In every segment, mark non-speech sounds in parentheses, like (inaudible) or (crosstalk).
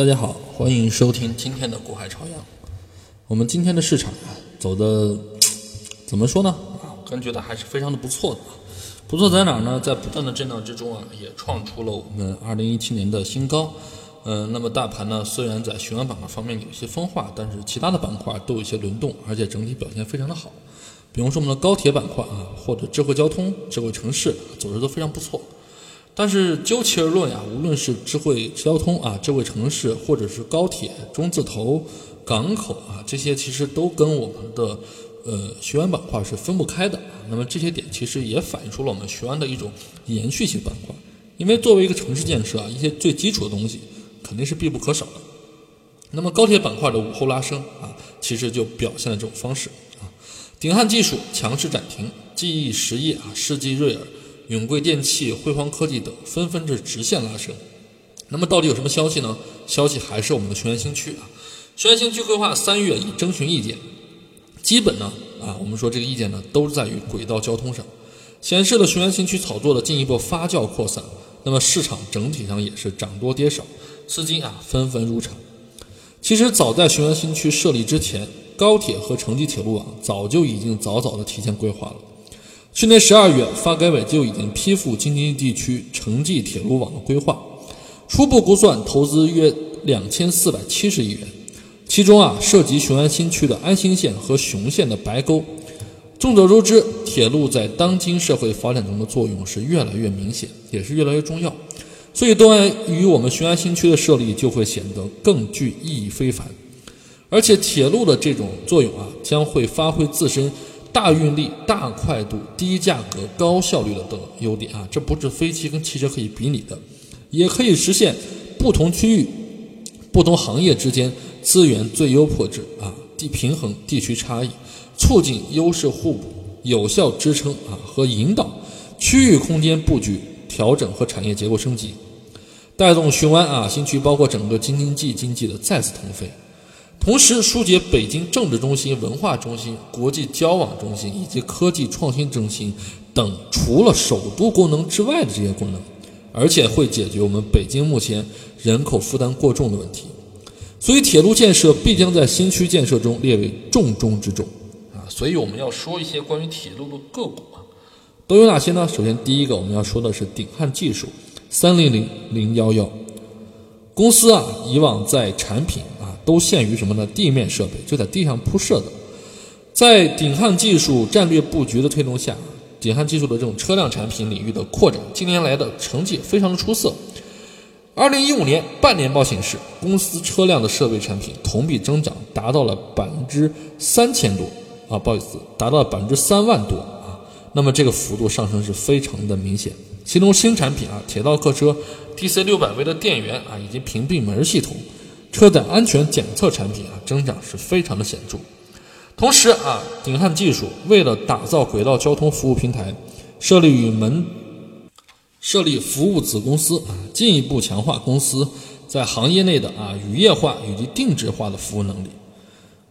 大家好，欢迎收听今天的股海朝阳。我们今天的市场啊，走的 (tsk) 怎么说呢？啊，我个人觉得还是非常的不错的。不错在哪儿呢？在不断的震荡之中啊，也创出了我们二零一七年的新高。嗯，那么大盘呢，虽然在循环板块方面有些分化，但是其他的板块都有一些轮动，而且整体表现非常的好。比如说我们的高铁板块啊，或者智慧交通、智慧城市，走势都非常不错。但是究其而论呀，无论是智慧交通啊、智慧城市，或者是高铁、中字头、港口啊，这些其实都跟我们的呃循环板块是分不开的。那么这些点其实也反映出了我们循环的一种延续性板块。因为作为一个城市建设啊，一些最基础的东西肯定是必不可少的。那么高铁板块的午后拉升啊，其实就表现了这种方式啊。顶汉技术强势涨停，记忆实业啊，世纪瑞尔。永贵电器、辉煌科技等纷纷是直线拉升。那么到底有什么消息呢？消息还是我们的雄安新区啊。雄安新区规划三月已征询意见，基本呢啊，我们说这个意见呢都是在于轨道交通上，显示了雄安新区炒作的进一步发酵扩散。那么市场整体上也是涨多跌少，资金啊纷纷入场。其实早在雄安新区设立之前，高铁和城际铁路网早就已经早早的提前规划了。去年十二月，发改委就已经批复京津冀地区城际铁路网的规划，初步估算投资约两千四百七十亿元，其中啊涉及雄安新区的安新县和雄县的白沟。众所周知，铁路在当今社会发展中的作用是越来越明显，也是越来越重要，所以东安与我们雄安新区的设立就会显得更具意义非凡。而且铁路的这种作用啊，将会发挥自身。大运力、大快度、低价格、高效率的等优点啊，这不是飞机跟汽车可以比拟的，也可以实现不同区域、不同行业之间资源最优配置啊，地平衡地区差异，促进优势互补，有效支撑啊和引导区域空间布局调整和产业结构升级，带动雄安啊新区包括整个京津冀经济的再次腾飞。同时疏解北京政治中心、文化中心、国际交往中心以及科技创新中心等除了首都功能之外的这些功能，而且会解决我们北京目前人口负担过重的问题。所以，铁路建设必将在新区建设中列为重中之重啊！所以，我们要说一些关于铁路的个股啊，都有哪些呢？首先，第一个我们要说的是鼎汉技术三零零零幺幺公司啊，以往在产品。都限于什么呢？地面设备就在地上铺设的。在顶汉技术战略布局的推动下，顶汉技术的这种车辆产品领域的扩展，近年来的成绩非常的出色。二零一五年半年报显示，公司车辆的设备产品同比增长达到了百分之三千多啊，不好意思，达到了百分之三万多啊。那么这个幅度上升是非常的明显。其中新产品啊，铁道客车 DC 六百 V 的电源啊，以及屏蔽门系统。车载安全检测产品啊，增长是非常的显著。同时啊，鼎汉技术为了打造轨道交通服务平台，设立与门设立服务子公司啊，进一步强化公司在行业内的啊渔业化以及定制化的服务能力。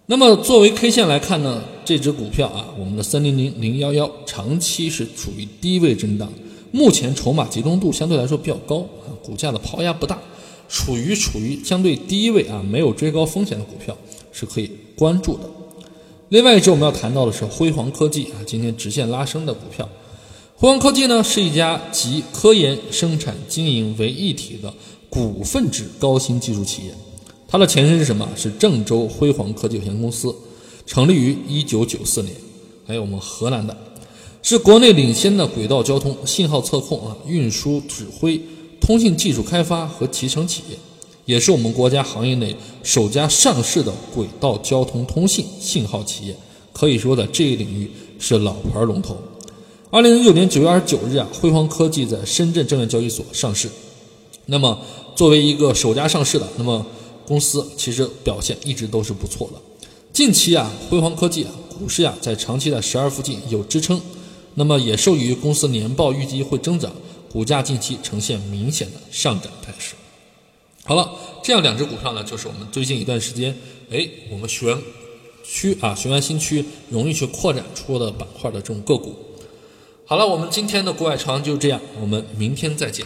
那么作为 K 线来看呢，这只股票啊，我们的三零零零幺幺长期是处于低位震荡，目前筹码集中度相对来说比较高啊，股价的抛压不大。处于处于相对低位啊，没有追高风险的股票是可以关注的。另外一只我们要谈到的是辉煌科技啊，今天直线拉升的股票。辉煌科技呢是一家集科研、生产、经营为一体的股份制高新技术企业。它的前身是什么？是郑州辉煌科技有限公司，成立于一九九四年，还有我们河南的，是国内领先的轨道交通信号测控啊、运输指挥。通信技术开发和集成企业，也是我们国家行业内首家上市的轨道交通通信信号企业，可以说在这一领域是老牌龙头。二零零九年九月二十九日啊，辉煌科技在深圳证券交易所上市。那么作为一个首家上市的，那么公司其实表现一直都是不错的。近期啊，辉煌科技啊股市啊在长期在十二附近有支撑，那么也受益于公司年报预计会增长。股价近期呈现明显的上涨态势。好了，这样两只股票呢，就是我们最近一段时间，哎，我们学区啊，雄安新区容易去扩展出的板块的这种个股。好了，我们今天的股海长就这样，我们明天再见。